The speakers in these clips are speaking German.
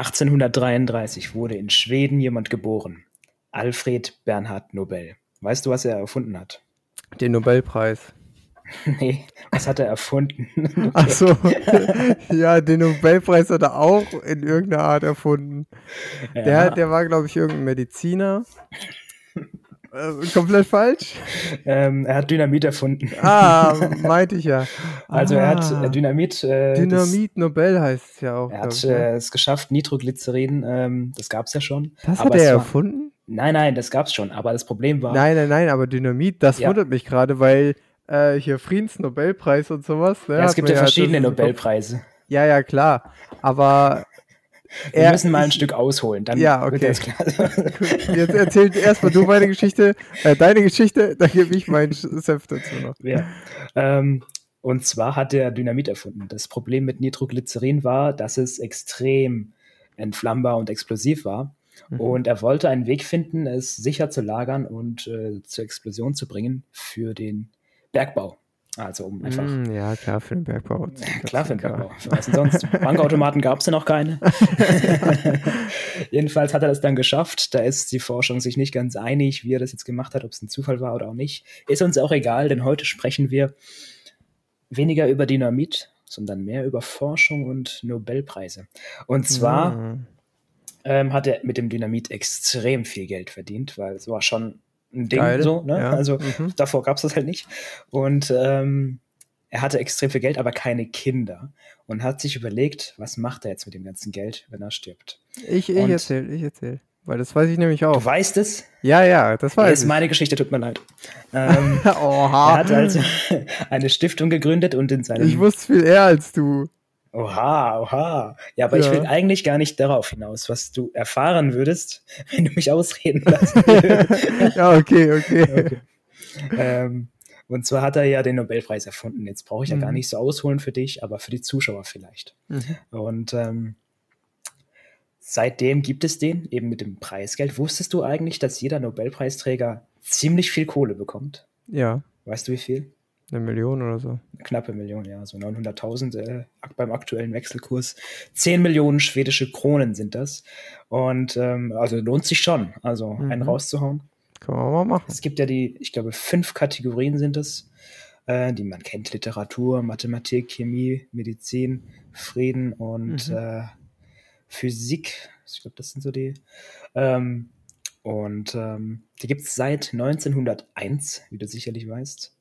1833 wurde in Schweden jemand geboren. Alfred Bernhard Nobel. Weißt du, was er erfunden hat? Den Nobelpreis. nee, was hat er erfunden? Ach so. ja, den Nobelpreis hat er auch in irgendeiner Art erfunden. Ja. Der, der war, glaube ich, irgendein Mediziner. Äh, komplett falsch? Ähm, er hat Dynamit erfunden. Ah, meinte ich ja. Also ah. er hat äh, Dynamit. Äh, Dynamit das, Nobel heißt es ja auch. Er hat äh, es geschafft, Nitroglycerin, ähm, das gab es ja schon. Das hat er war, erfunden? Nein, nein, das gab es schon. Aber das Problem war. Nein, nein, nein, aber Dynamit, das ja. wundert mich gerade, weil äh, hier Friedensnobelpreis und sowas. Ne, ja, es gibt ja verschiedene Nobelpreise. Ja, ja, klar. Aber wir er, müssen mal ein ich, Stück ausholen, dann ja, okay. wird das klar. Jetzt erzähl erstmal du meine Geschichte, äh, deine Geschichte, dann gebe ich meinen Senf dazu noch. Ja. Ähm, und zwar hat er Dynamit erfunden. Das Problem mit Nitroglycerin war, dass es extrem entflammbar und explosiv war. Mhm. Und er wollte einen Weg finden, es sicher zu lagern und äh, zur Explosion zu bringen für den Bergbau. Also um einfach. Mm, ja, klar, für den Bergbau. klar, für den Bergbau. Was denn sonst? Bankautomaten gab es ja noch keine. Jedenfalls hat er das dann geschafft. Da ist die Forschung sich nicht ganz einig, wie er das jetzt gemacht hat, ob es ein Zufall war oder auch nicht. Ist uns auch egal, denn heute sprechen wir weniger über Dynamit, sondern mehr über Forschung und Nobelpreise. Und zwar mm. ähm, hat er mit dem Dynamit extrem viel Geld verdient, weil es war schon ein Ding Geil. so, ne? Ja. Also mhm. davor gab es das halt nicht. Und ähm, er hatte extrem viel Geld, aber keine Kinder. Und hat sich überlegt, was macht er jetzt mit dem ganzen Geld, wenn er stirbt. Ich, ich erzähl, ich erzähl. Weil das weiß ich nämlich auch. Du weißt es? Ja, ja, das weiß das ist meine Geschichte, tut mir leid. Ähm, Oha. Er hat also eine Stiftung gegründet und in seinem. Ich wusste viel eher als du. Oha, oha. Ja, aber ja. ich will eigentlich gar nicht darauf hinaus, was du erfahren würdest, wenn du mich ausreden lässt. ja, okay, okay. okay. Ähm, und zwar hat er ja den Nobelpreis erfunden. Jetzt brauche ich ja mhm. gar nicht so ausholen für dich, aber für die Zuschauer vielleicht. Mhm. Und ähm, seitdem gibt es den eben mit dem Preisgeld. Wusstest du eigentlich, dass jeder Nobelpreisträger ziemlich viel Kohle bekommt? Ja. Weißt du wie viel? Eine Million oder so? Eine knappe Million, ja, so 900.000 äh, beim aktuellen Wechselkurs. 10 Millionen schwedische Kronen sind das. Und ähm, also lohnt sich schon, also mhm. einen rauszuhauen. Kann man mal machen. Es gibt ja die, ich glaube, fünf Kategorien sind es, äh, die man kennt: Literatur, Mathematik, Chemie, Medizin, Frieden und mhm. äh, Physik. Ich glaube, das sind so die. Ähm, und ähm, die gibt es seit 1901, wie du sicherlich weißt.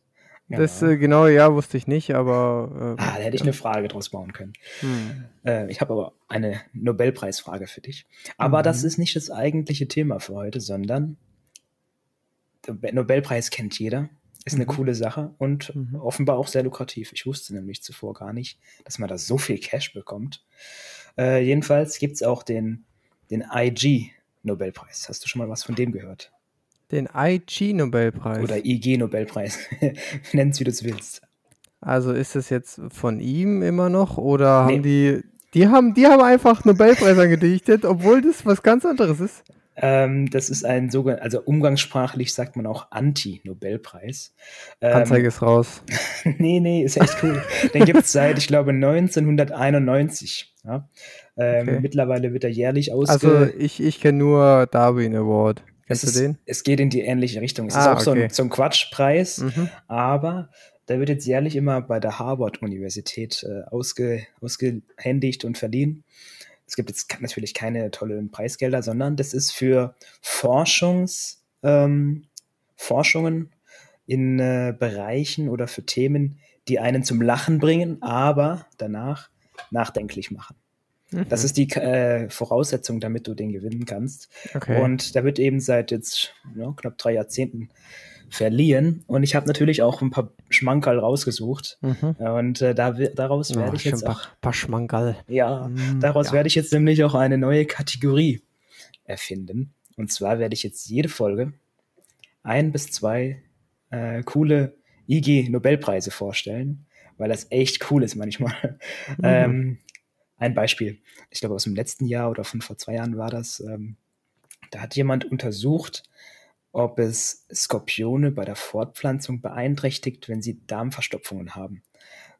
Das äh, genau, ja, wusste ich nicht, aber. Äh, ah, da hätte ich eine Frage draus bauen können. Hm. Äh, ich habe aber eine Nobelpreisfrage für dich. Aber mhm. das ist nicht das eigentliche Thema für heute, sondern der Nobelpreis kennt jeder. Ist eine mhm. coole Sache und mhm. offenbar auch sehr lukrativ. Ich wusste nämlich zuvor gar nicht, dass man da so viel Cash bekommt. Äh, jedenfalls gibt es auch den, den IG Nobelpreis. Hast du schon mal was von dem gehört? Den IG-Nobelpreis. Oder IG-Nobelpreis. Nenn es, wie du es willst. Also ist es jetzt von ihm immer noch oder nee. haben die. Die haben, die haben einfach Nobelpreis angedichtet, obwohl das was ganz anderes ist. Ähm, das ist ein sogenannter, also umgangssprachlich sagt man auch Anti-Nobelpreis. Ähm, Anzeige ist raus. nee, nee, ist echt cool. Den gibt es seit, ich glaube, 1991. Ja? Ähm, okay. Mittlerweile wird er jährlich ausge... Also ich, ich kenne nur Darwin Award. Kennst es, den? es geht in die ähnliche Richtung. Es ah, ist auch okay. so, ein, so ein Quatschpreis, mhm. aber der wird jetzt jährlich immer bei der Harvard-Universität äh, ausge, ausgehändigt und verliehen. Es gibt jetzt natürlich keine tollen Preisgelder, sondern das ist für Forschungs, ähm, Forschungen in äh, Bereichen oder für Themen, die einen zum Lachen bringen, aber danach nachdenklich machen. Das mhm. ist die äh, Voraussetzung, damit du den gewinnen kannst. Okay. Und da wird eben seit jetzt ja, knapp drei Jahrzehnten verliehen. Und ich habe natürlich auch ein paar Schmankerl rausgesucht. Mhm. Und äh, da, daraus werde ich jetzt auch. Ein paar Schmankerl. Ja, mhm, daraus ja. werde ich jetzt nämlich auch eine neue Kategorie erfinden. Und zwar werde ich jetzt jede Folge ein bis zwei äh, coole IG-Nobelpreise vorstellen, weil das echt cool ist manchmal. Mhm. Ähm, ein Beispiel, ich glaube aus dem letzten Jahr oder von vor zwei Jahren war das, ähm, da hat jemand untersucht, ob es Skorpione bei der Fortpflanzung beeinträchtigt, wenn sie Darmverstopfungen haben.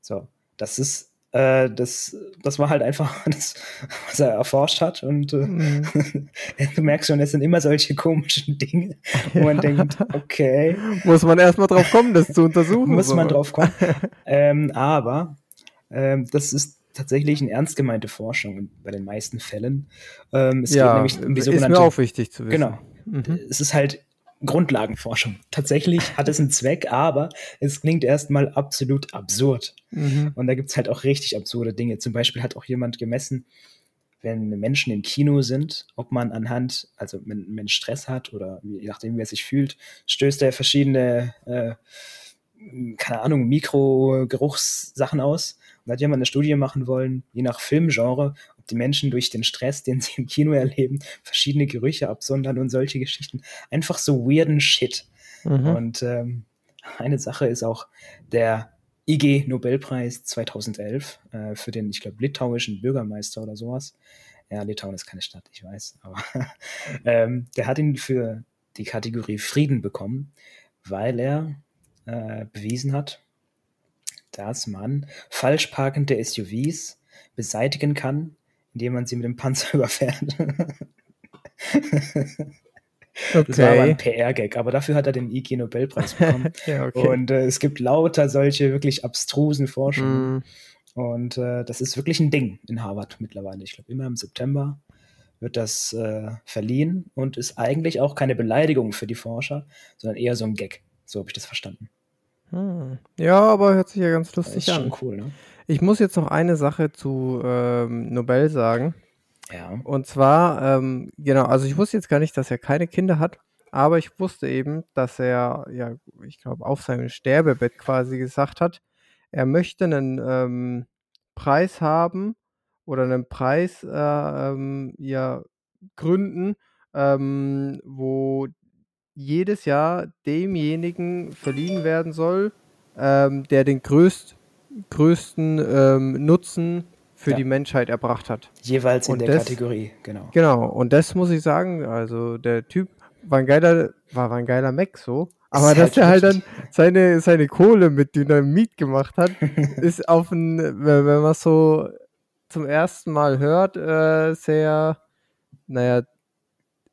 So, das ist äh, das, das war halt einfach das, was er erforscht hat. Und äh, mhm. du merkst schon, es sind immer solche komischen Dinge, wo man denkt, okay. Muss man erstmal drauf kommen, das zu untersuchen. Muss so. man drauf kommen. ähm, aber ähm, das ist tatsächlich eine ernst gemeinte Forschung bei den meisten Fällen. Ähm, es ja, geht nämlich um die sogenannte, ist mir auch wichtig zu wissen. Genau. Mhm. Es ist halt Grundlagenforschung. Tatsächlich hat es einen Zweck, aber es klingt erstmal absolut absurd. Mhm. Und da gibt es halt auch richtig absurde Dinge. Zum Beispiel hat auch jemand gemessen, wenn Menschen im Kino sind, ob man anhand, also wenn ein Mensch Stress hat oder je nachdem, wie er sich fühlt, stößt er verschiedene, äh, keine Ahnung, Mikrogeruchssachen aus. Und da hat jemand eine Studie machen wollen, je nach Filmgenre, die Menschen durch den Stress, den sie im Kino erleben, verschiedene Gerüche absondern und solche Geschichten. Einfach so weirden Shit. Mhm. Und ähm, eine Sache ist auch der IG Nobelpreis 2011 äh, für den, ich glaube, litauischen Bürgermeister oder sowas. Ja, Litauen ist keine Stadt, ich weiß, aber ähm, der hat ihn für die Kategorie Frieden bekommen, weil er äh, bewiesen hat, dass man falsch parkende SUVs beseitigen kann, indem man sie mit dem Panzer überfährt. Okay. Das war aber ein PR-Gag, aber dafür hat er den IG Nobelpreis bekommen. ja, okay. Und äh, es gibt lauter solche wirklich abstrusen Forschungen. Mm. Und äh, das ist wirklich ein Ding in Harvard mittlerweile. Ich glaube, immer im September wird das äh, verliehen und ist eigentlich auch keine Beleidigung für die Forscher, sondern eher so ein Gag. So habe ich das verstanden. Hm. Ja, aber hört sich ja ganz lustig das ist an. Schon cool, ne? Ich muss jetzt noch eine Sache zu ähm, Nobel sagen. Ja. Und zwar, ähm, genau, also ich wusste jetzt gar nicht, dass er keine Kinder hat, aber ich wusste eben, dass er, ja, ich glaube, auf seinem Sterbebett quasi gesagt hat, er möchte einen ähm, Preis haben oder einen Preis äh, ähm, ja, gründen, ähm, wo jedes Jahr demjenigen verliehen werden soll, ähm, der den größt, größten ähm, Nutzen für ja. die Menschheit erbracht hat. Jeweils in und der das, Kategorie, genau. Genau, und das muss ich sagen, also der Typ war ein geiler, war, war ein geiler Mac so. Aber dass halt er halt dann seine, seine Kohle mit Dynamit gemacht hat, ist auf ein, wenn man so zum ersten Mal hört, äh, sehr, naja,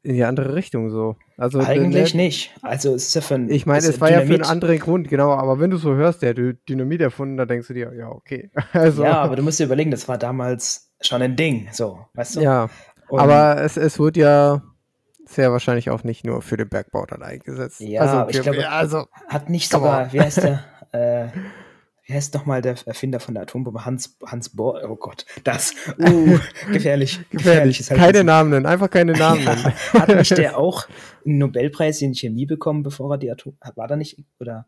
in die andere Richtung so. Also Eigentlich der, nicht. Also es ist ja für ein, Ich meine, es war Dynamit. ja für einen anderen Grund, genau, aber wenn du so hörst, der hat Dynamit erfunden, da denkst du dir, ja, okay. Also, ja, aber du musst dir überlegen, das war damals schon ein Ding, so, weißt du? Ja. Und aber es, es wird ja sehr wahrscheinlich auch nicht nur für den Bergbau dann eingesetzt. Ja, also, ich glaube, also, hat nicht sogar, wie heißt der? äh, wie heißt nochmal der Erfinder von der Atombombe? Hans, Hans Bohr, oh Gott, das, uh, gefährlich. gefährlich. Halt keine Namen nennen, einfach keine Namen ja, nennen. Hat nicht der auch einen Nobelpreis in Chemie bekommen, bevor er die Atom, war da nicht, oder?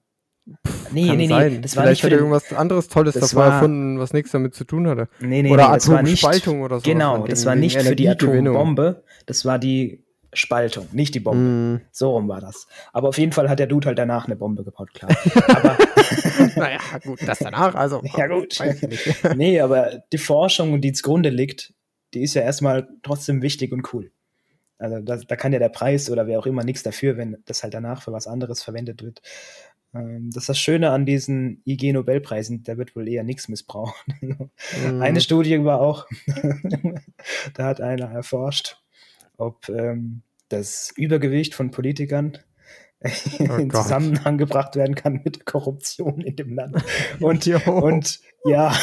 Nee, Kann nee, nee, das war Vielleicht nicht hat er irgendwas anderes Tolles davor war, erfunden, was nichts damit zu tun hatte. Nee, nee, oder nee, Atomspaltung oder so. Genau, das war nicht für die Atombombe, das war die Spaltung, nicht die Bombe. Mm. So rum war das. Aber auf jeden Fall hat der Dude halt danach eine Bombe gebaut, klar. aber naja, gut, das danach, also. Ja, gut. nee, aber die Forschung, die zugrunde liegt, die ist ja erstmal trotzdem wichtig und cool. Also da, da kann ja der Preis oder wer auch immer nichts dafür, wenn das halt danach für was anderes verwendet wird. Ähm, das ist das Schöne an diesen IG-Nobelpreisen, da wird wohl eher nichts missbraucht. mm. Eine Studie war auch, da hat einer erforscht, ob ähm, das Übergewicht von Politikern oh in. Zusammenhang gebracht werden kann mit Korruption in dem Land. Und, und ja,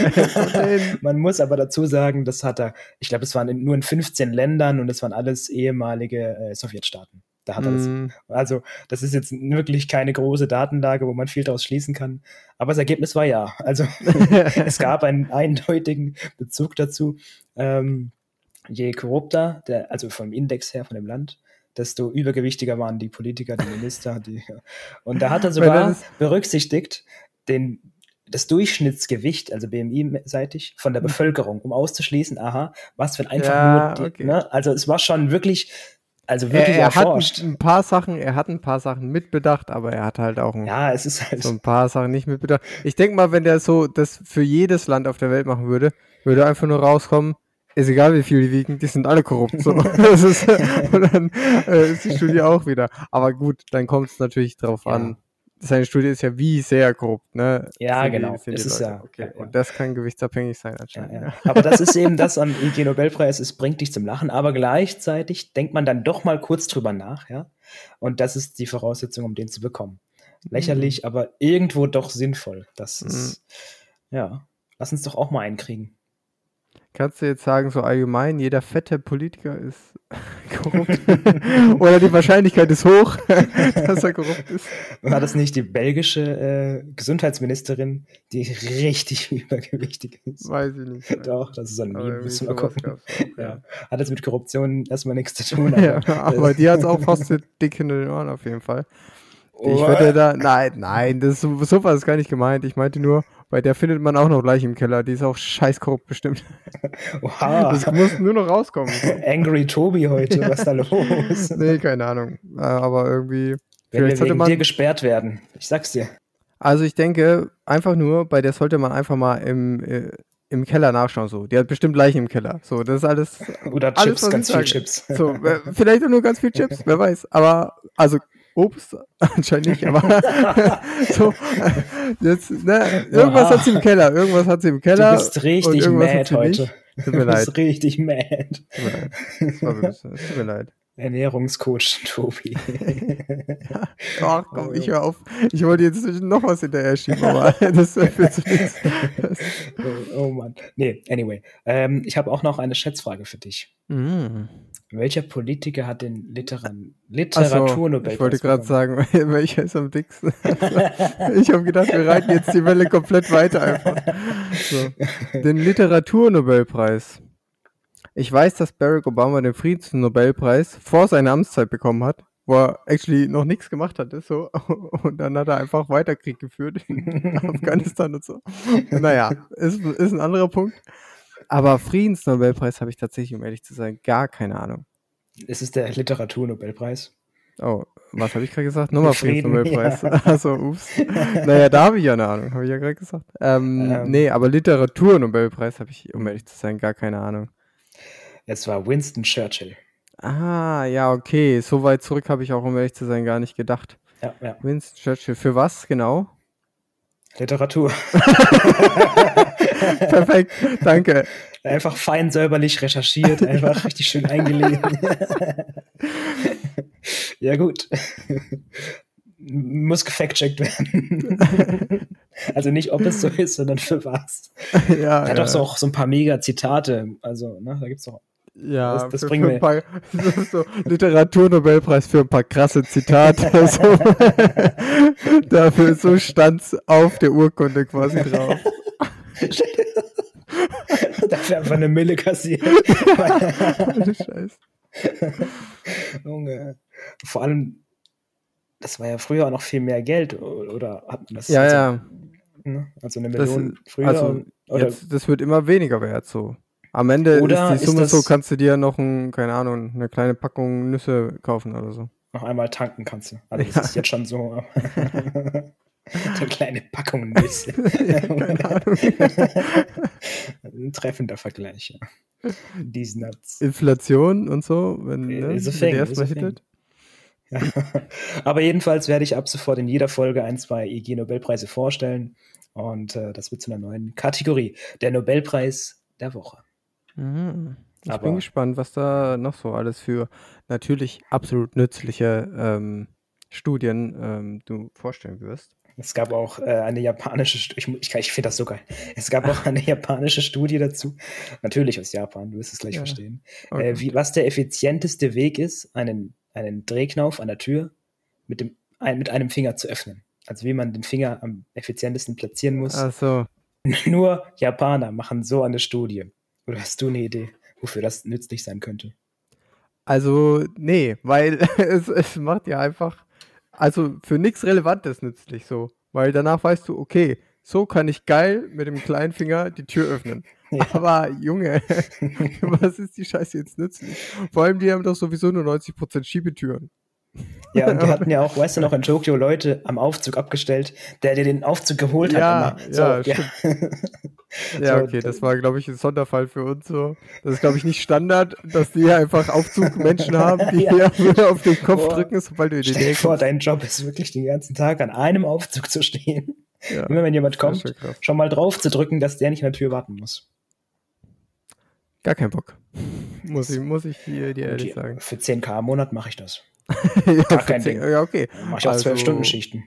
man muss aber dazu sagen, das hat er, ich glaube, es waren in, nur in 15 Ländern und es waren alles ehemalige äh, Sowjetstaaten. Da hat er das. Mm. Also, das ist jetzt wirklich keine große Datenlage, wo man viel daraus schließen kann. Aber das Ergebnis war ja. Also, es gab einen eindeutigen Bezug dazu. Ähm, je korrupter, der, also vom Index her, von dem Land, desto übergewichtiger waren die Politiker, die Minister. Die, und da hat er sogar berücksichtigt den, das Durchschnittsgewicht, also BMI-seitig, von der mhm. Bevölkerung, um auszuschließen, aha, was für ein einfach ja, nur, die, okay. ne? also es war schon wirklich, also wirklich er, er erforscht. Hat ein paar Sachen, er hat ein paar Sachen mitbedacht, aber er hat halt auch ein, ja, es ist halt so ein paar Sachen nicht mitbedacht. Ich denke mal, wenn der so das für jedes Land auf der Welt machen würde, würde einfach nur rauskommen, ist egal, wie viel die wiegen, die sind alle korrupt. So. das ist, und dann äh, ist die Studie auch wieder. Aber gut, dann kommt es natürlich drauf ja. an, seine Studie ist ja wie sehr korrupt, ne? Ja, sind genau. Die, das ist ja, okay. ja, Und das kann gewichtsabhängig sein anscheinend. Aber das ist eben das am IG Nobelpreis, es bringt dich zum Lachen, aber gleichzeitig denkt man dann doch mal kurz drüber nach, ja? Und das ist die Voraussetzung, um den zu bekommen. Lächerlich, mhm. aber irgendwo doch sinnvoll. Das ist, mhm. ja, lass uns doch auch mal einkriegen. Kannst du jetzt sagen, so allgemein, jeder fette Politiker ist korrupt? Oder die Wahrscheinlichkeit ist hoch, dass er korrupt ist? War das nicht die belgische äh, Gesundheitsministerin, die richtig übergewichtig ist? Weiß ich nicht. Doch, das ist ein Meme, müssen wir gucken. Ja. Hat jetzt mit Korruption erstmal nichts zu tun. Aber, ja, aber die hat es auch fast dick in den Ohren auf jeden Fall. Ich würde da, nein, nein, das, so war es gar nicht gemeint. Ich meinte nur, bei der findet man auch noch gleich im Keller. Die ist auch scheiß korrupt bestimmt. Wow. Das muss nur noch rauskommen. Angry Tobi heute, was da los? nee, keine Ahnung. Äh, aber irgendwie. Wenn vielleicht wir wegen man, dir gesperrt werden. Ich sag's dir. Also ich denke, einfach nur, bei der sollte man einfach mal im, äh, im Keller nachschauen. So. Die hat bestimmt Leichen im Keller. So, das ist alles. Oder alles, Chips, ganz viel Chips. So, äh, vielleicht auch nur ganz viel Chips, wer weiß. Aber also Obst anscheinend nicht, aber so, jetzt, ne, irgendwas hat sie im Keller, irgendwas hat sie im Keller. Du bist richtig mad heute. Tut mir leid. Du bist richtig mad. Tut mir leid. Tut mir leid. Ernährungscoach Tobi. Ach komm, ich höre auf. Ich wollte jetzt noch was hinterher schieben, aber das führt zu nichts. Oh, oh Mann. Nee, anyway. Ähm, ich habe auch noch eine Schätzfrage für dich. Mm. Welcher Politiker hat den Literar Literaturnobelpreis? So, ich wollte gerade sagen, welcher ist am dicksten. ich habe gedacht, wir reiten jetzt die Welle komplett weiter einfach. So. Den Literaturnobelpreis. Ich weiß, dass Barack Obama den Friedensnobelpreis vor seiner Amtszeit bekommen hat, wo er actually noch nichts gemacht hatte, so. Und dann hat er einfach weiter Krieg geführt in Afghanistan und so. Naja, ist, ist ein anderer Punkt. Aber Friedensnobelpreis habe ich tatsächlich, um ehrlich zu sein, gar keine Ahnung. Es ist der Literaturnobelpreis. Oh, was habe ich gerade gesagt? Nochmal Friedensnobelpreis. Ja. Also, ups. Naja, da habe ich ja eine Ahnung, habe ich ja gerade gesagt. Ähm, ähm, nee, aber Literaturnobelpreis habe ich, um ehrlich zu sein, gar keine Ahnung. Es war Winston Churchill. Ah, ja, okay. So weit zurück habe ich auch, um ehrlich zu sein, gar nicht gedacht. Ja, ja. Winston Churchill. Für was genau? Literatur. Perfekt, danke. Einfach fein säuberlich recherchiert, einfach richtig schön eingelegt. ja, gut. Muss gefact-checkt werden. also nicht, ob es so ist, sondern für was. Ja, er hat ja. doch so auch so ein paar Mega-Zitate. Also, ne, da gibt es doch ja, das, das für, bringen wir. Paar, so, so Literaturnobelpreis für ein paar krasse Zitate. so. Dafür so stand's auf der Urkunde quasi drauf. Dafür einfach eine Mille kassiert. Scheiße. Junge. Vor allem, das war ja früher noch viel mehr Geld, oder hat man das? Ja, also, ja. Ne? Also eine Million das, früher. Also? Jetzt, das wird immer weniger wert so. Am Ende oder ist die Summe ist so, kannst du dir noch ein, keine Ahnung, eine kleine Packung Nüsse kaufen oder so. Noch einmal tanken kannst du. Also das ja. ist jetzt schon so. Eine kleine Packung Nüsse. Ein treffender Vergleich, ja. These nuts. Inflation und so, wenn, ne, wenn der erstmal hittet. Ja. Aber jedenfalls werde ich ab sofort in jeder Folge ein, zwei IG-Nobelpreise vorstellen. Und äh, das wird zu einer neuen Kategorie. Der Nobelpreis der Woche. Mhm. Ich Aber bin gespannt, was da noch so alles für natürlich absolut nützliche ähm, Studien ähm, du vorstellen wirst. Es gab auch äh, eine japanische, ich, ich, ich finde das so geil. Es gab auch eine japanische Studie dazu, natürlich aus Japan, du wirst es gleich ja. verstehen, okay. äh, wie, was der effizienteste Weg ist, einen, einen Drehknauf an der Tür mit, dem, ein, mit einem Finger zu öffnen. Also wie man den Finger am effizientesten platzieren muss. Ach so. Nur Japaner machen so eine Studie. Oder hast du eine Idee, wofür das nützlich sein könnte? Also, nee, weil es, es macht ja einfach also für nichts Relevantes nützlich so. Weil danach weißt du, okay, so kann ich geil mit dem kleinen Finger die Tür öffnen. Ja. Aber Junge, was ist die Scheiße jetzt nützlich? Vor allem, die haben doch sowieso nur 90% Schiebetüren. Ja, und die hatten ja auch, weißt du noch, in Tokio Leute am Aufzug abgestellt, der dir den Aufzug geholt hat. Ja, so, ja, ja. Ja, okay, das war, glaube ich, ein Sonderfall für uns so. Das ist, glaube ich, nicht Standard, dass die einfach Aufzugmenschen haben, die ja. hier auf den Kopf oh. drücken, sobald du in die Nähe kommst. vor, dein Job ist wirklich den ganzen Tag an einem Aufzug zu stehen. Ja. Immer wenn jemand kommt, schon, schon mal drauf zu drücken, dass der nicht an der Tür warten muss. Gar kein Bock. Muss ich, muss ich dir, dir ehrlich sagen. Für 10k im Monat mache ich das. Ja, Gar kein 10, Ding. Ja, okay. Mach ich auch also, 12-Stunden-Schichten.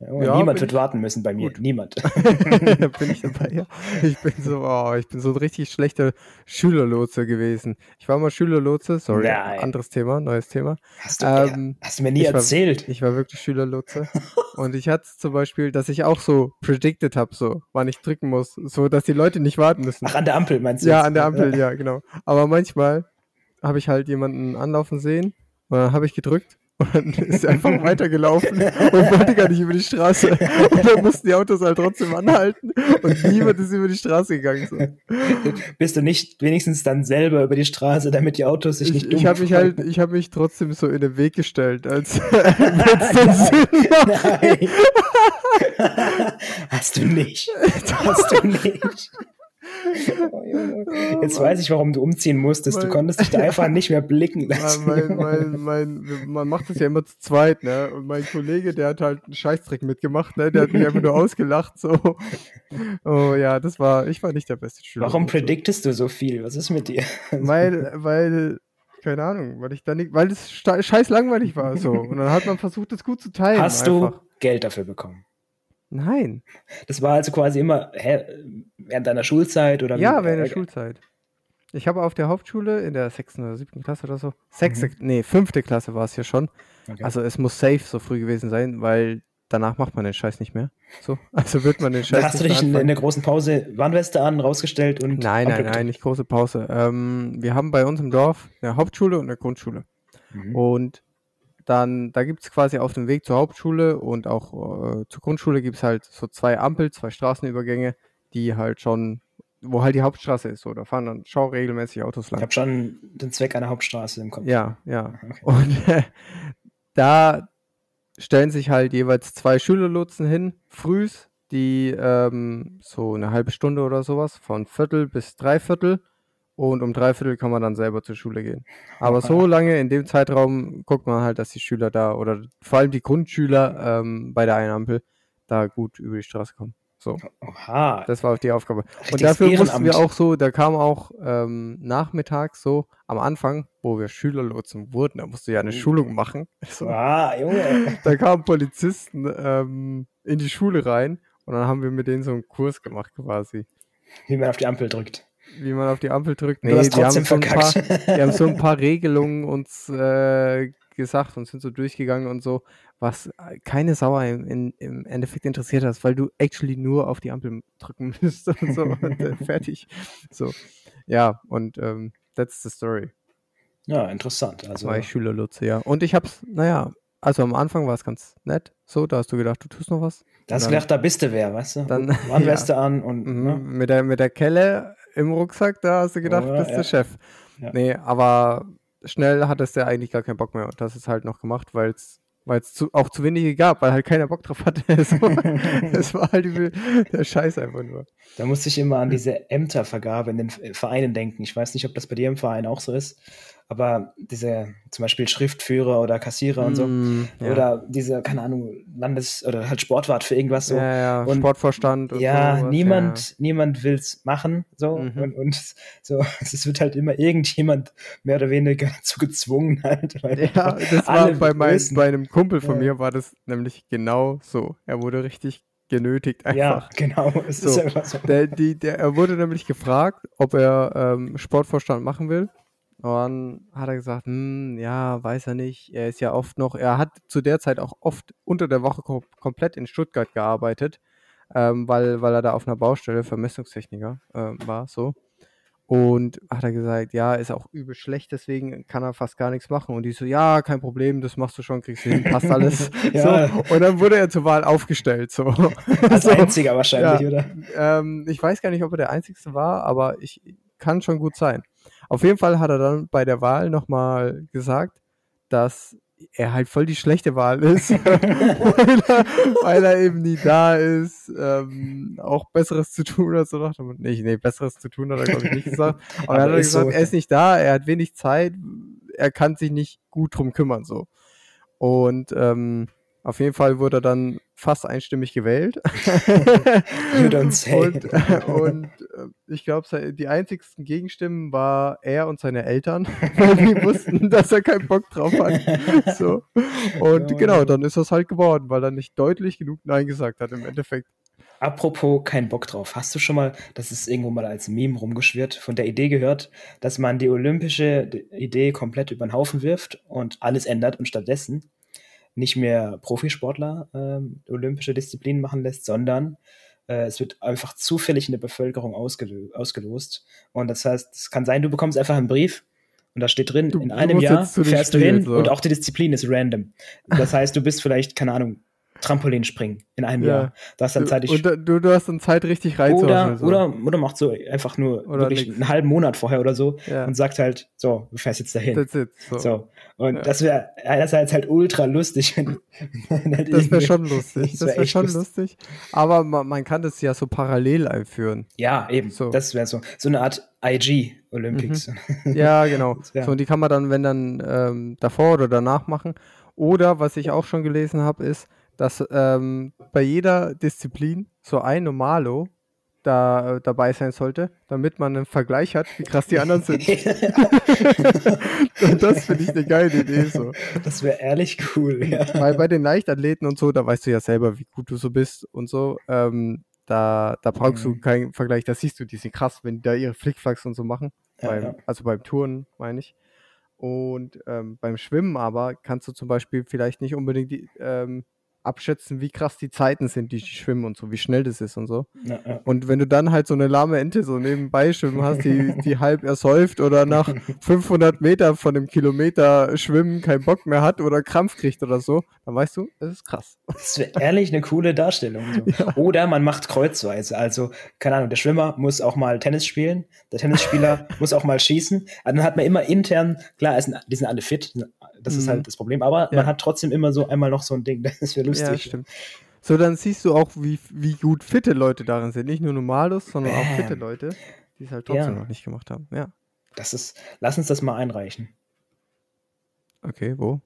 Ja, niemand wird warten müssen bei mir. Gut. Niemand. da bin ich dabei. Ja. Ich bin so, oh, ich bin so ein richtig schlechter Schülerlotse gewesen. Ich war mal Schülerlotse, sorry, Nein. anderes Thema, neues Thema. Hast du, ähm, hast du mir nie ich erzählt? War, ich war wirklich Schülerlotse. und ich hatte zum Beispiel, dass ich auch so predicted habe, so, wann ich drücken muss, so dass die Leute nicht warten müssen. Ach, an der Ampel meinst du? Ja, jetzt? an der Ampel, ja, genau. Aber manchmal habe ich halt jemanden anlaufen sehen und dann habe ich gedrückt und dann ist er einfach weitergelaufen und wollte gar nicht über die Straße. Und dann mussten die Autos halt trotzdem anhalten und niemand ist über die Straße gegangen. So. Bist du nicht wenigstens dann selber über die Straße, damit die Autos sich nicht Ich, ich habe mich halt, ich habe mich trotzdem so in den Weg gestellt, als Nein. Hast du nicht. Hast du nicht. Jetzt weiß ich, warum du umziehen musstest. du konntest dich da einfach nicht mehr blicken lassen. Mein, mein, mein, man macht das ja immer zu zweit, ne? Und mein Kollege, der hat halt einen Scheißtrick mitgemacht, ne? Der hat mich einfach nur ausgelacht, so. Oh ja, das war, ich war nicht der beste Schüler. Warum prediktest du so viel? Was ist mit dir? Weil, weil, keine Ahnung, weil ich da nicht, weil es scheiß langweilig war, so. Und dann hat man versucht, das gut zu teilen. Hast einfach. du Geld dafür bekommen? Nein. Das war also quasi immer hä, während deiner Schulzeit oder Ja, während der Schulzeit. Ich habe auf der Hauptschule in der sechsten oder siebten Klasse oder so, sechste, mhm. nee, fünfte Klasse war es hier schon. Okay. Also es muss safe so früh gewesen sein, weil danach macht man den Scheiß nicht mehr. So, also wird man den Scheiß da Hast du dich in, in, der großen Pause Warnweste an, rausgestellt und. Nein, nein, nein, nicht große Pause. Ähm, wir haben bei uns im Dorf eine Hauptschule und eine Grundschule. Mhm. Und dann, da gibt es quasi auf dem Weg zur Hauptschule und auch äh, zur Grundschule gibt es halt so zwei Ampel, zwei Straßenübergänge, die halt schon, wo halt die Hauptstraße ist. So, da fahren dann schon regelmäßig Autos lang. Ich habe schon den Zweck einer Hauptstraße im Kopf. Ja, ja. Okay. Und äh, da stellen sich halt jeweils zwei Schülerlotsen hin, frühs, die ähm, so eine halbe Stunde oder sowas, von Viertel bis Dreiviertel und um dreiviertel kann man dann selber zur Schule gehen. Aber so lange in dem Zeitraum guckt man halt, dass die Schüler da oder vor allem die Grundschüler ähm, bei der einen Ampel da gut über die Straße kommen. So. Oha. Das war auch die Aufgabe. Richtig und dafür mussten wir auch so, da kam auch ähm, nachmittags so am Anfang, wo wir Schülerlotsen wurden, da musst du ja eine uh. Schulung machen. So. Ah, Junge. Da kamen Polizisten ähm, in die Schule rein und dann haben wir mit denen so einen Kurs gemacht quasi. Wie man auf die Ampel drückt wie man auf die Ampel drückt. Nee, du hast die, haben so paar, die haben so ein paar Regelungen uns äh, gesagt und sind so durchgegangen und so, was keine Sauer im, in, im Endeffekt interessiert hat, weil du actually nur auf die Ampel drücken müsst und so und äh, fertig. So, ja, und ähm, that's the story. Ja, interessant. Also war ich Schülerlutze, ja. Und ich hab's, naja, also am Anfang war es ganz nett. So, da hast du gedacht, du tust noch was. Da hast du gedacht, da bist du wer, weißt du? Dann Warnweste ja. an und. Mhm, ne? Mit, der, mit der Kelle im Rucksack, da hast du gedacht, oh, bist ja. der Chef. Ja. Nee, aber schnell hattest du eigentlich gar keinen Bock mehr. Und das ist halt noch gemacht, weil es weil es zu, auch zu wenige gab, weil halt keiner Bock drauf hatte. Es war halt übel, der Scheiß einfach nur. Da musste ich immer an diese Ämtervergabe in den Vereinen denken. Ich weiß nicht, ob das bei dir im Verein auch so ist aber diese zum Beispiel Schriftführer oder Kassierer und so mm, ja. oder diese, keine Ahnung, Landes- oder halt Sportwart für irgendwas so. Ja, ja, und, Sportvorstand. Und ja, sowas, niemand, ja. niemand will's machen so mhm. und, und so, es wird halt immer irgendjemand mehr oder weniger dazu gezwungen halt. ja, das war bei, mein, bei einem Kumpel von mir war das nämlich genau so. Er wurde richtig genötigt einfach. Ja, genau. Es so. ist einfach so. Der, die, der, er wurde nämlich gefragt, ob er ähm, Sportvorstand machen will. Und dann hat er gesagt, hm, ja, weiß er nicht. Er ist ja oft noch, er hat zu der Zeit auch oft unter der Woche kom komplett in Stuttgart gearbeitet, ähm, weil, weil er da auf einer Baustelle Vermessungstechniker äh, war, so. Und hat er gesagt, ja, ist auch übel schlecht, deswegen kann er fast gar nichts machen. Und die so, ja, kein Problem, das machst du schon, kriegst du hin, passt alles. ja. so. Und dann wurde er zur Wahl aufgestellt. So. Als so. einziger wahrscheinlich, ja. oder? Ähm, ich weiß gar nicht, ob er der Einzige war, aber ich kann schon gut sein. Auf jeden Fall hat er dann bei der Wahl nochmal gesagt, dass er halt voll die schlechte Wahl ist, weil, er, weil, er, eben nie da ist, ähm, auch Besseres zu tun hat, so nach dem, nee, nee, Besseres zu tun hat er, glaube ich, nicht gesagt, aber, aber er hat gesagt, so, er ist nicht da, er hat wenig Zeit, er kann sich nicht gut drum kümmern, so. Und ähm, auf jeden Fall wurde er dann fast einstimmig gewählt. you don't say. Und, und äh, ich glaube, die einzigsten Gegenstimmen war er und seine Eltern, weil die wussten, dass er keinen Bock drauf hat. So. Und oh, genau, dann ist das halt geworden, weil er nicht deutlich genug Nein gesagt hat im Endeffekt. Apropos kein Bock drauf. Hast du schon mal, das ist irgendwo mal als Meme rumgeschwirrt, von der Idee gehört, dass man die olympische Idee komplett über den Haufen wirft und alles ändert und stattdessen nicht mehr Profisportler äh, olympische Disziplinen machen lässt, sondern äh, es wird einfach zufällig in der Bevölkerung ausgelö ausgelost. Und das heißt, es kann sein, du bekommst einfach einen Brief und da steht drin, du, in einem Jahr fährst du hin so. und auch die Disziplin ist random. Das heißt, du bist vielleicht, keine Ahnung, Trampolin springen in einem ja. Jahr. Du hast dann Zeit, ich du, du, hast dann Zeit richtig rein oder, so. oder, oder macht so einfach nur oder wirklich nix. einen halben Monat vorher oder so ja. und sagt halt, so, du fährst jetzt dahin. That's it. So. so. Und ja. das wäre einerseits halt ultra lustig. Halt das wäre schon lustig. Das wäre wär schon lustig. lustig. Aber man, man, kann das ja so parallel einführen. Ja, eben. So. Das wäre so. So eine Art IG Olympics. Mhm. Ja, genau. So, und die kann man dann, wenn dann ähm, davor oder danach machen. Oder was ich auch schon gelesen habe, ist, dass ähm, bei jeder Disziplin so ein Normalo da äh, dabei sein sollte, damit man einen Vergleich hat, wie krass die anderen sind. und das finde ich eine geile Idee so. Das wäre ehrlich cool, ja. Weil bei den Leichtathleten und so, da weißt du ja selber, wie gut du so bist und so. Ähm, da, da brauchst mhm. du keinen Vergleich, da siehst du, die sind krass, wenn die da ihre Flickflacks und so machen. Ja, beim, ja. Also beim Touren, meine ich. Und ähm, beim Schwimmen aber kannst du zum Beispiel vielleicht nicht unbedingt die, ähm, abschätzen, wie krass die Zeiten sind, die schwimmen und so, wie schnell das ist und so. Ja, ja. Und wenn du dann halt so eine lahme Ente so nebenbei schwimmen hast, die, die halb ersäuft oder nach 500 Meter von einem Kilometer schwimmen keinen Bock mehr hat oder Krampf kriegt oder so, dann weißt du, das ist krass. Das wäre ehrlich eine coole Darstellung. So. Ja. Oder man macht kreuzweise. Also, keine Ahnung, der Schwimmer muss auch mal Tennis spielen, der Tennisspieler muss auch mal schießen. Dann hat man immer intern, klar, die sind alle fit, das mhm. ist halt das Problem. Aber ja. man hat trotzdem immer so einmal noch so ein Ding. Das wäre lustig. Ja, stimmt. So, dann siehst du auch, wie, wie gut fitte Leute darin sind. Nicht nur Normalos, sondern Bam. auch fitte Leute, die es halt trotzdem ja. noch nicht gemacht haben. Ja. Das ist, lass uns das mal einreichen. Okay, wo?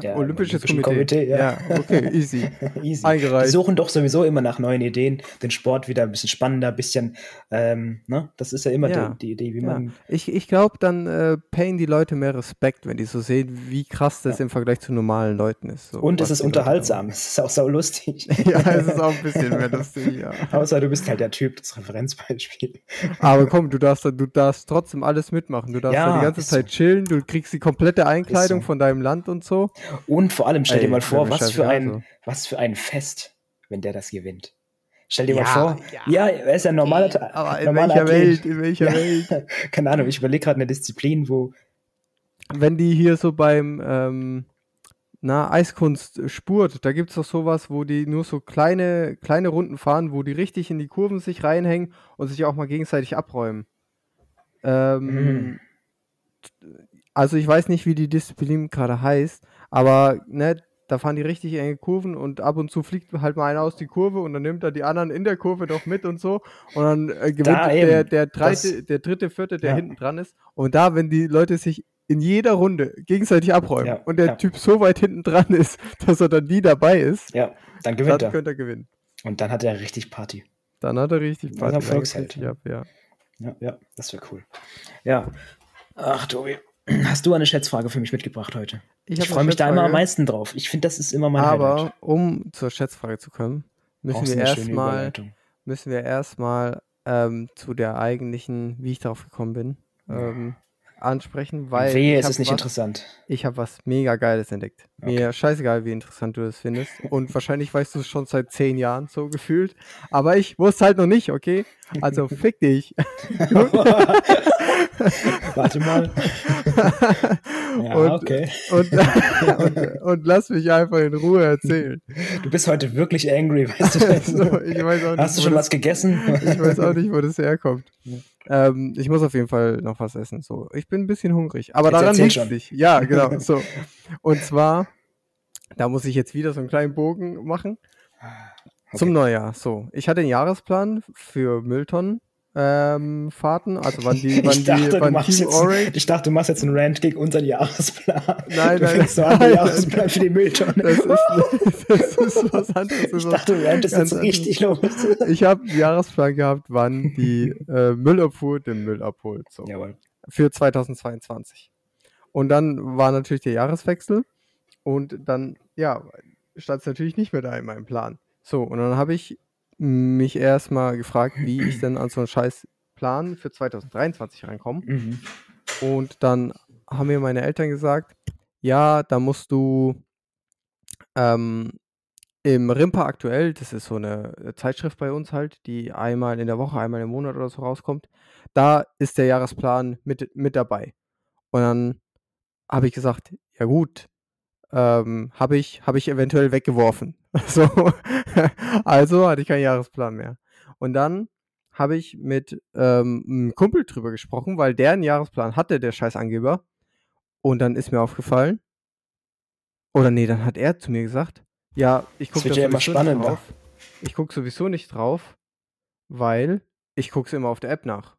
Ja, Olympisches Komitee. Komitee ja. ja. okay, easy. easy. Eingereicht. Die suchen doch sowieso immer nach neuen Ideen, den Sport wieder ein bisschen spannender, ein bisschen, ähm, ne? Das ist ja immer ja. Die, die, Idee, wie man. Ich, ich glaube, dann äh, payen die Leute mehr Respekt, wenn die so sehen, wie krass das im Vergleich zu normalen Leuten ist. So, Und es ist unterhaltsam, es ist auch sau lustig. ja, es ist auch ein bisschen mehr lustig, ja. Außer du bist halt der Typ, das Referenzbeispiel. Aber komm, du darfst, du darfst trotzdem alles mitmachen. Du darfst ja, die ganze Zeit so. chillen, du kriegst die komplette Einkleidung so. von deinem Land und so. Und vor allem, stell dir mal vor, was für, ein, also. was für ein Fest, wenn der das gewinnt. Stell dir ja, mal vor, ja, ja, er ist ja ein normaler Aber in normaler welcher Athlet. Welt, in welcher ja. Welt? Keine Ahnung, ich überlege gerade eine Disziplin, wo. Wenn die hier so beim ähm, na, Eiskunst spurt, da gibt es doch sowas, wo die nur so kleine, kleine Runden fahren, wo die richtig in die Kurven sich reinhängen und sich auch mal gegenseitig abräumen. Ähm, mhm. Also ich weiß nicht, wie die Disziplin gerade heißt, aber ne, da fahren die richtig enge Kurven und ab und zu fliegt halt mal einer aus die Kurve und dann nimmt er die anderen in der Kurve doch mit und so. Und dann äh, gewinnt da der, der, dreite, das, der dritte, vierte, der ja. hinten dran ist. Und da, wenn die Leute sich in jeder Runde gegenseitig abräumen ja, und der ja. Typ so weit hinten dran ist, dass er dann nie dabei ist, ja, dann gewinnt dann er. könnte er gewinnen. Und dann hat er richtig Party. Dann hat er richtig Party. Dann Volksheld. Ja, ja. ja, ja, das wäre cool. Ja. Ach, Tobi. Hast du eine Schätzfrage für mich mitgebracht heute? Ich, ich freue mich da immer am meisten drauf. Ich finde, das ist immer mein Aber Highlight. um zur Schätzfrage zu kommen, müssen wir erstmal müssen wir erstmal ähm, zu der eigentlichen, wie ich darauf gekommen bin, ähm, ansprechen, weil. Wehe, es ist nicht was, interessant. Ich habe was mega Geiles entdeckt. Okay. Mir scheißegal, wie interessant du das findest. Und wahrscheinlich weißt du es schon seit zehn Jahren so gefühlt. Aber ich wusste halt noch nicht, okay? Also fick dich. Warte mal. Ja, und, okay. Und, und, und, lass mich einfach in Ruhe erzählen. Du bist heute wirklich angry, weißt du? Also, ich weiß auch nicht, Hast du schon was gegessen? Ich weiß auch nicht, wo das herkommt. Ähm, ich muss auf jeden Fall noch was essen. So, ich bin ein bisschen hungrig, aber jetzt daran liegt nicht. Ja, genau. So. Und zwar, da muss ich jetzt wieder so einen kleinen Bogen machen. Okay. Zum Neujahr. So, ich hatte einen Jahresplan für Mülltonnen ähm, Fahrten, also wann die, wann dachte, die, wann Team Orange. ich dachte, du machst jetzt einen Rant gegen unseren Jahresplan. Nein, du nein, so an, nein, Jahresplan für die Mülltonne. Das ist, das ist was anderes. Ich dachte, Rant ist jetzt richtig los. Ich habe einen Jahresplan gehabt, wann die äh, Müllabfuhr den Müll abholt. So. Jawohl. Für 2022. Und dann war natürlich der Jahreswechsel und dann, ja, stand es natürlich nicht mehr da in meinem Plan. So, und dann habe ich mich erstmal gefragt, wie ich denn an so einen scheiß Plan für 2023 reinkomme. Mhm. Und dann haben mir meine Eltern gesagt, ja, da musst du ähm, im Rimpa aktuell, das ist so eine Zeitschrift bei uns halt, die einmal in der Woche, einmal im Monat oder so rauskommt, da ist der Jahresplan mit, mit dabei. Und dann habe ich gesagt, ja gut, ähm, habe ich, hab ich eventuell weggeworfen. So. also hatte ich keinen Jahresplan mehr. Und dann habe ich mit ähm, einem Kumpel drüber gesprochen, weil der einen Jahresplan hatte, der Scheißangeber. Und dann ist mir aufgefallen, oder nee, dann hat er zu mir gesagt, ja, ich gucke ja immer spannender. drauf. Ich gucke sowieso nicht drauf, weil ich gucke es immer auf der App nach.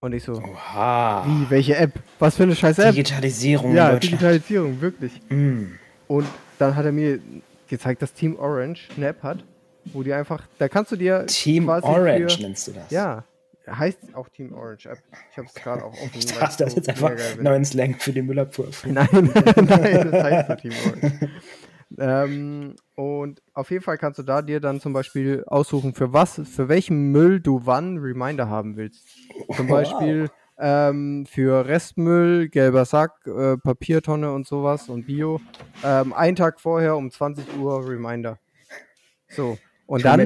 Und ich so, Oha. wie, welche App? Was für eine scheiß App? Digitalisierung. Ja, Digitalisierung, wirklich. Mm. Und dann hat er mir gezeigt, dass Team Orange eine App hat, wo die einfach, da kannst du dir Team Orange für, nennst du das? Ja, heißt auch Team Orange App. Ich habe es gerade auch offen. Ich dachte, das ist jetzt einfach neuen Slang für die Müllabfuhr. Nein, nein, das heißt so Team Orange. ähm, und auf jeden Fall kannst du da dir dann zum Beispiel aussuchen, für was, für welchen Müll du wann Reminder haben willst. Zum Beispiel ähm, für Restmüll, gelber Sack, äh, Papiertonne und sowas und Bio. Ähm, einen Tag vorher um 20 Uhr Reminder. So. Und dann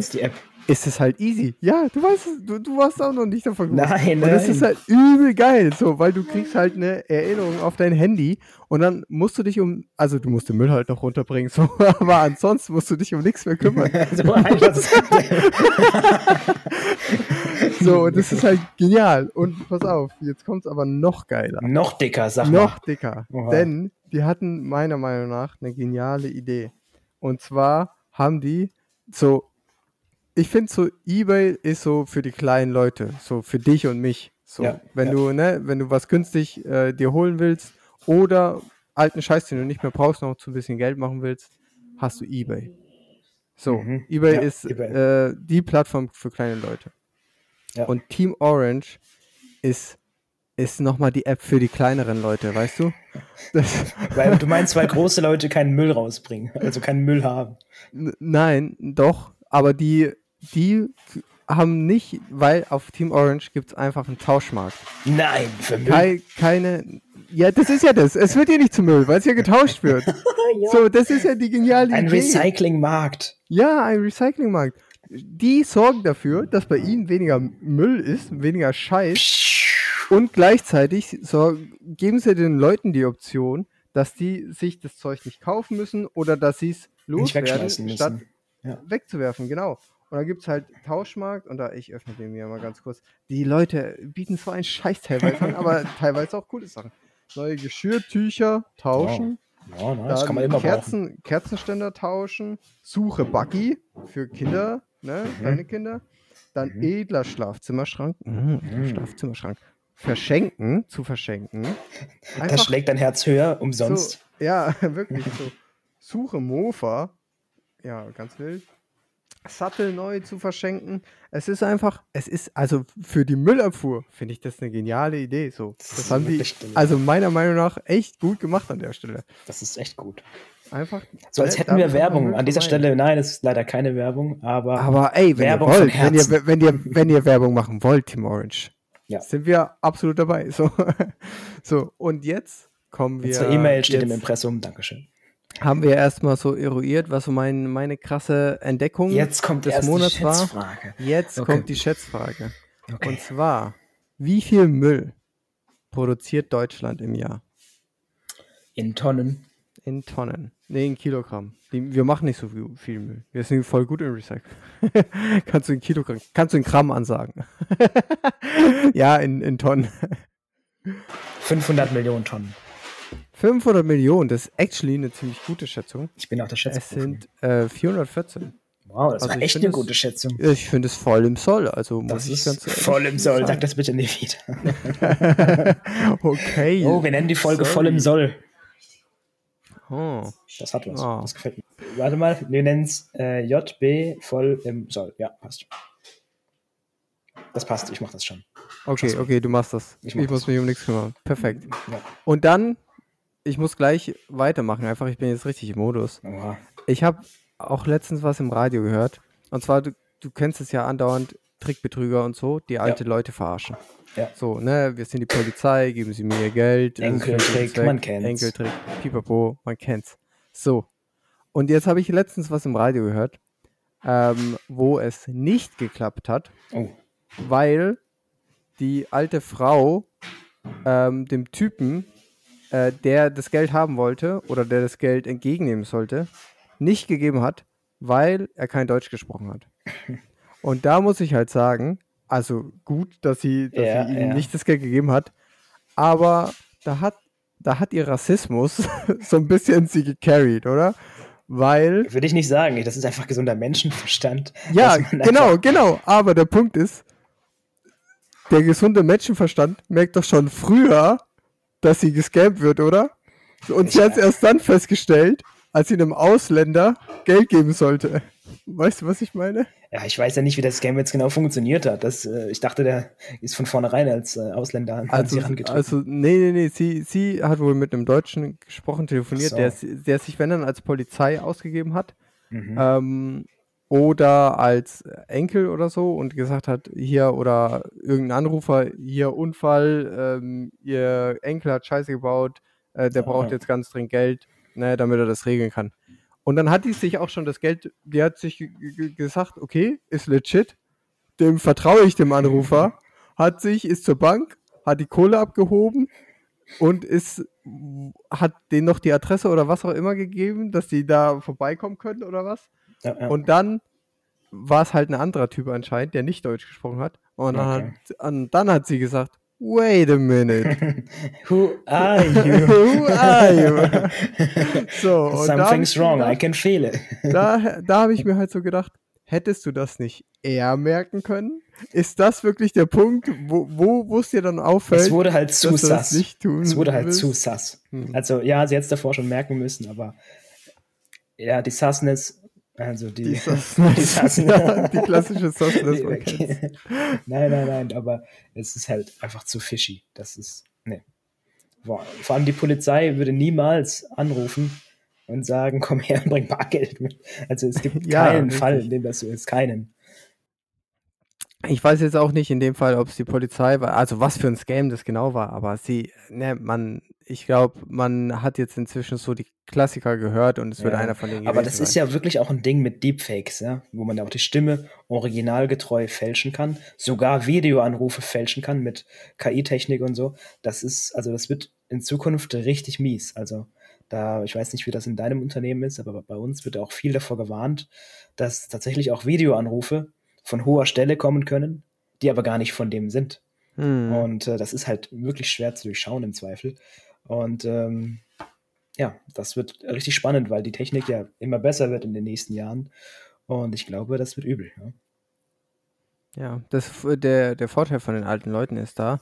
ist es halt easy. Ja, du weißt, du, du warst auch noch nicht davon gewusst. Nein, nein. Und das ist halt übel geil, so, weil du kriegst halt eine Erinnerung auf dein Handy und dann musst du dich um, also du musst den Müll halt noch runterbringen, so, aber ansonsten musst du dich um nichts mehr kümmern. so einfach. So, und das ist halt genial. Und pass auf, jetzt kommt es aber noch geiler. Noch dicker, sag mal. Noch dicker. Oha. Denn die hatten meiner Meinung nach eine geniale Idee. Und zwar haben die so, ich finde so, Ebay ist so für die kleinen Leute, so für dich und mich. So, ja, wenn ja. du, ne, wenn du was günstig äh, dir holen willst oder alten Scheiß, den du nicht mehr brauchst, noch zu ein bisschen Geld machen willst, hast du Ebay. So, mhm. Ebay ja, ist eBay. Äh, die Plattform für kleine Leute. Ja. Und Team Orange ist, ist nochmal die App für die kleineren Leute, weißt du? Das weil du meinst, weil große Leute keinen Müll rausbringen, also keinen Müll haben. nein, doch, aber die, die haben nicht, weil auf Team Orange gibt es einfach einen Tauschmarkt. Nein, für Müll. Keine, keine, ja, das ist ja das. Es wird ja nicht zu Müll, weil es ja getauscht wird. ja. So, das ist ja die geniale ein Idee. Ein Recyclingmarkt. Ja, ein Recyclingmarkt die sorgen dafür, dass bei ihnen weniger Müll ist, weniger Scheiß. Und gleichzeitig so, geben sie den Leuten die Option, dass die sich das Zeug nicht kaufen müssen oder dass sie es loswerden, statt ja. wegzuwerfen. Genau. Und dann gibt es halt Tauschmarkt und da, ich öffne den mir mal ganz kurz. Die Leute bieten so einen Scheiß teilweise an, aber teilweise auch coole Sachen. Neue Geschirrtücher tauschen. Wow. Ja, nice. das kann man immer Kerzen, Kerzenständer tauschen. Suche Buggy für Kinder ne? Mhm. Kleine Kinder. Dann mhm. edler Schlafzimmerschrank. Mhm. mhm. Schlafzimmerschrank. Verschenken, zu verschenken. Einfach da schlägt dein Herz höher, umsonst. So, ja, wirklich so. Suche Mofa. Ja, ganz wild. Sattel neu zu verschenken. Es ist einfach, es ist, also für die Müllabfuhr finde ich das eine geniale Idee. So. Das, das haben die, also meiner Meinung nach, echt gut gemacht an der Stelle. Das ist echt gut. Einfach. So als hätten wir Werbung. An dieser Stelle, nein, das ist leider keine Werbung, aber. Aber ey, wenn Werbung ihr wollt, wenn ihr, wenn, ihr, wenn ihr Werbung machen wollt, Team Orange, ja. sind wir absolut dabei. So, so und jetzt kommen wir. Unsere E-Mail steht im Impressum, Dankeschön. Haben wir erstmal so eruiert, was so mein, meine krasse Entdeckung jetzt kommt des Monats die Schätzfrage. war. Jetzt okay. kommt die Schätzfrage. Okay. Und zwar, wie viel Müll produziert Deutschland im Jahr? In Tonnen. In Tonnen. Nee, in Kilogramm. Wir machen nicht so viel, Müll. Wir sind voll gut im Recycle. kannst du in Kilogramm, kannst du in Gramm ansagen. ja, in, in Tonnen. 500 Millionen Tonnen. 500 Millionen, das ist actually eine ziemlich gute Schätzung. Ich bin auch der Schätzung. Es sind äh, 414. Wow, das also war echt eine gute Schätzung. Ich finde es voll im Soll. Also das muss ich ganz voll im Soll. Sag das bitte nicht wieder. okay. Oh, wir nennen die Folge Sorry. voll im Soll. Oh. Das hat was. Oh. Das gefällt mir. Warte mal, wir nennen es äh, JB voll im Soll. Ja, passt. Das passt, ich mach das schon. Okay, okay, du machst das. Ich, ich muss mich um nichts kümmern. Perfekt. Ja. Und dann, ich muss gleich weitermachen, einfach, ich bin jetzt richtig im Modus. Oha. Ich habe auch letztens was im Radio gehört. Und zwar, du, du kennst es ja andauernd, Trickbetrüger und so, die alte ja. Leute verarschen. Ja. So, ne, wir sind die Polizei, geben sie mir Geld. Enkeltrick, man kennt's. Enkeltrick, pipapo, man kennt's. So. Und jetzt habe ich letztens was im Radio gehört, ähm, wo es nicht geklappt hat, oh. weil die alte Frau ähm, dem Typen, äh, der das Geld haben wollte oder der das Geld entgegennehmen sollte, nicht gegeben hat, weil er kein Deutsch gesprochen hat. Und da muss ich halt sagen, also gut, dass sie, dass ja, sie ihm ja. nicht das Geld gegeben hat, aber da hat, da hat ihr Rassismus so ein bisschen sie gecarried, oder? Weil. Würde ich nicht sagen, das ist einfach gesunder Menschenverstand. Ja, genau, genau. Aber der Punkt ist, der gesunde Menschenverstand merkt doch schon früher, dass sie gescampt wird, oder? Und sie hat es erst dann festgestellt, als sie einem Ausländer Geld geben sollte. Weißt du, was ich meine? Ja, ich weiß ja nicht, wie das Game jetzt genau funktioniert hat. Das, äh, ich dachte, der ist von vornherein als äh, Ausländer an also, sie herangetreten. Also, nee, nee, nee. Sie, sie hat wohl mit einem Deutschen gesprochen, telefoniert, so. der, der sich, wenn dann, als Polizei ausgegeben hat. Mhm. Ähm, oder als Enkel oder so und gesagt hat, hier oder irgendein Anrufer, hier Unfall, ähm, ihr Enkel hat Scheiße gebaut, äh, der braucht jetzt ganz dringend Geld, ne, damit er das regeln kann. Und dann hat die sich auch schon das Geld, die hat sich gesagt, okay, ist legit, dem vertraue ich dem Anrufer, hat sich, ist zur Bank, hat die Kohle abgehoben und ist, hat denen noch die Adresse oder was auch immer gegeben, dass die da vorbeikommen können oder was. Ja, ja. Und dann war es halt ein anderer Typ anscheinend, der nicht Deutsch gesprochen hat. Und dann, hat, und dann hat sie gesagt, wait a minute. Who are you? Who are you? so, Something's wrong, gedacht, I can feel it. da da habe ich mir halt so gedacht, hättest du das nicht eher merken können? Ist das wirklich der Punkt, wo, wo es dir dann auffällt? Es wurde halt zu sass. es wurde halt willst? zu sass. Hm. Also ja, sie hätte es davor schon merken müssen, aber ja, die Sassness also die, die, Sassness, die, Sassness. die klassische Sassness. Okay. nein, nein, nein, aber es ist halt einfach zu fishy. Das ist, nee. Vor allem die Polizei würde niemals anrufen und sagen, komm her und bring Bargeld mit. Also es gibt ja, keinen richtig. Fall, in dem das so ist. Keinen. Ich weiß jetzt auch nicht in dem Fall, ob es die Polizei war, also was für ein Scam das genau war, aber sie, ne, man, ich glaube, man hat jetzt inzwischen so die Klassiker gehört und es ja, wird einer von denen Aber das sein. ist ja wirklich auch ein Ding mit Deepfakes, ja, wo man ja auch die Stimme originalgetreu fälschen kann, sogar Videoanrufe fälschen kann mit KI-Technik und so. Das ist, also das wird in Zukunft richtig mies. Also da, ich weiß nicht, wie das in deinem Unternehmen ist, aber bei uns wird auch viel davor gewarnt, dass tatsächlich auch Videoanrufe von hoher Stelle kommen können, die aber gar nicht von dem sind. Hm. Und äh, das ist halt wirklich schwer zu durchschauen im Zweifel. Und ähm, ja, das wird richtig spannend, weil die Technik ja immer besser wird in den nächsten Jahren. Und ich glaube, das wird übel. Ja, ja das, der, der Vorteil von den alten Leuten ist da,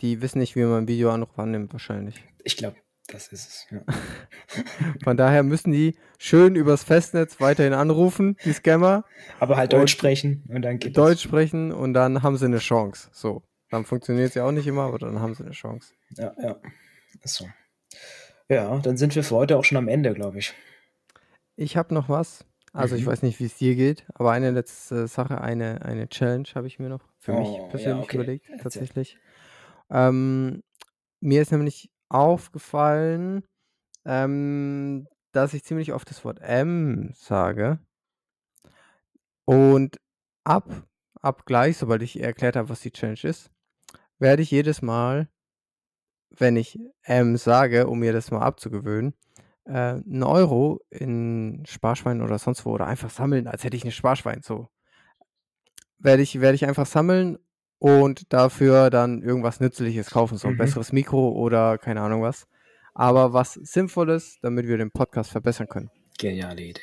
die wissen nicht, wie man Videoanruf annimmt, wahrscheinlich. Ich glaube, das ist es, ja. Von daher müssen die schön übers Festnetz weiterhin anrufen, die Scammer. Aber halt Deutsch sprechen und dann geht Deutsch das. sprechen und dann haben sie eine Chance. So. Dann funktioniert es ja auch nicht immer, aber dann haben sie eine Chance. Ja, ja. Ist so. Ja, dann sind wir für heute auch schon am Ende, glaube ich. Ich habe noch was. Also mhm. ich weiß nicht, wie es dir geht, aber eine letzte Sache, eine, eine Challenge habe ich mir noch für oh, mich persönlich ja, okay. überlegt, tatsächlich. Ähm, mir ist nämlich aufgefallen, ähm, dass ich ziemlich oft das Wort M sage. Und ab, ab gleich, sobald ich erklärt habe, was die Challenge ist, werde ich jedes Mal, wenn ich M sage, um mir das mal abzugewöhnen, äh, einen Euro in Sparschwein oder sonst wo oder einfach sammeln, als hätte ich ein Sparschwein. So werde ich, werde ich einfach sammeln und dafür dann irgendwas Nützliches kaufen, so ein mhm. besseres Mikro oder keine Ahnung was. Aber was Sinnvolles, damit wir den Podcast verbessern können. Geniale Idee.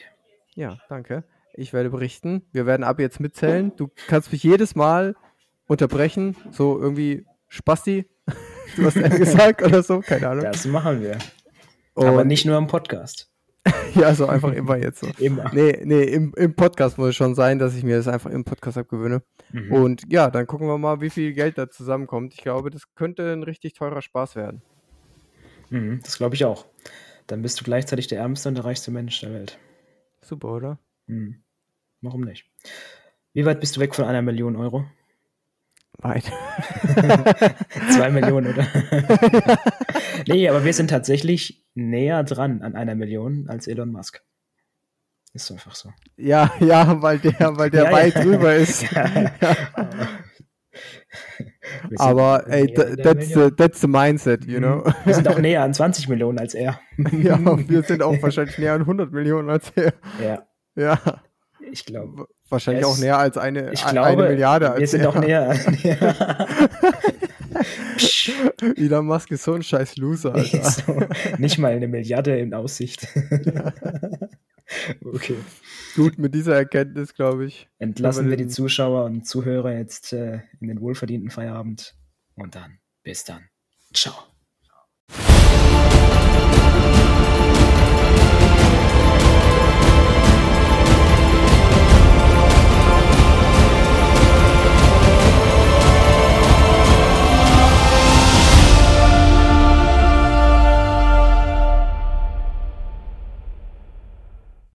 Ja, danke. Ich werde berichten. Wir werden ab jetzt mitzählen. Du kannst mich jedes Mal unterbrechen, so irgendwie Spasti. Du hast gesagt oder so, keine Ahnung. Das machen wir. Und Aber nicht nur im Podcast. ja, so einfach immer jetzt so. Immer. Nee, nee, im, im Podcast muss es schon sein, dass ich mir das einfach im Podcast abgewöhne. Mhm. Und ja, dann gucken wir mal, wie viel Geld da zusammenkommt. Ich glaube, das könnte ein richtig teurer Spaß werden. Mhm, das glaube ich auch. Dann bist du gleichzeitig der ärmste und der reichste Mensch der Welt. Super, oder? Mhm. Warum nicht? Wie weit bist du weg von einer Million Euro? Weit. Zwei Millionen, oder? nee, aber wir sind tatsächlich näher dran an einer Million als Elon Musk. Ist einfach so. Ja, ja, weil der, weil der ja, weit ja. drüber ist. Aber ey, that's the, that's the mindset, you know. Mhm. Wir sind auch näher an 20 Millionen als er. ja, wir sind auch wahrscheinlich näher an 100 Millionen als er. Ja. Ja. Ich glaube. Wahrscheinlich auch näher als eine, ich glaube, eine Milliarde. Als wir sind auch näher. Elon Musk ist so ein scheiß Loser, Alter. so, nicht mal eine Milliarde in Aussicht. Okay. Gut, mit dieser Erkenntnis, glaube ich. Entlassen wir den... die Zuschauer und Zuhörer jetzt äh, in den wohlverdienten Feierabend. Und dann, bis dann. Ciao.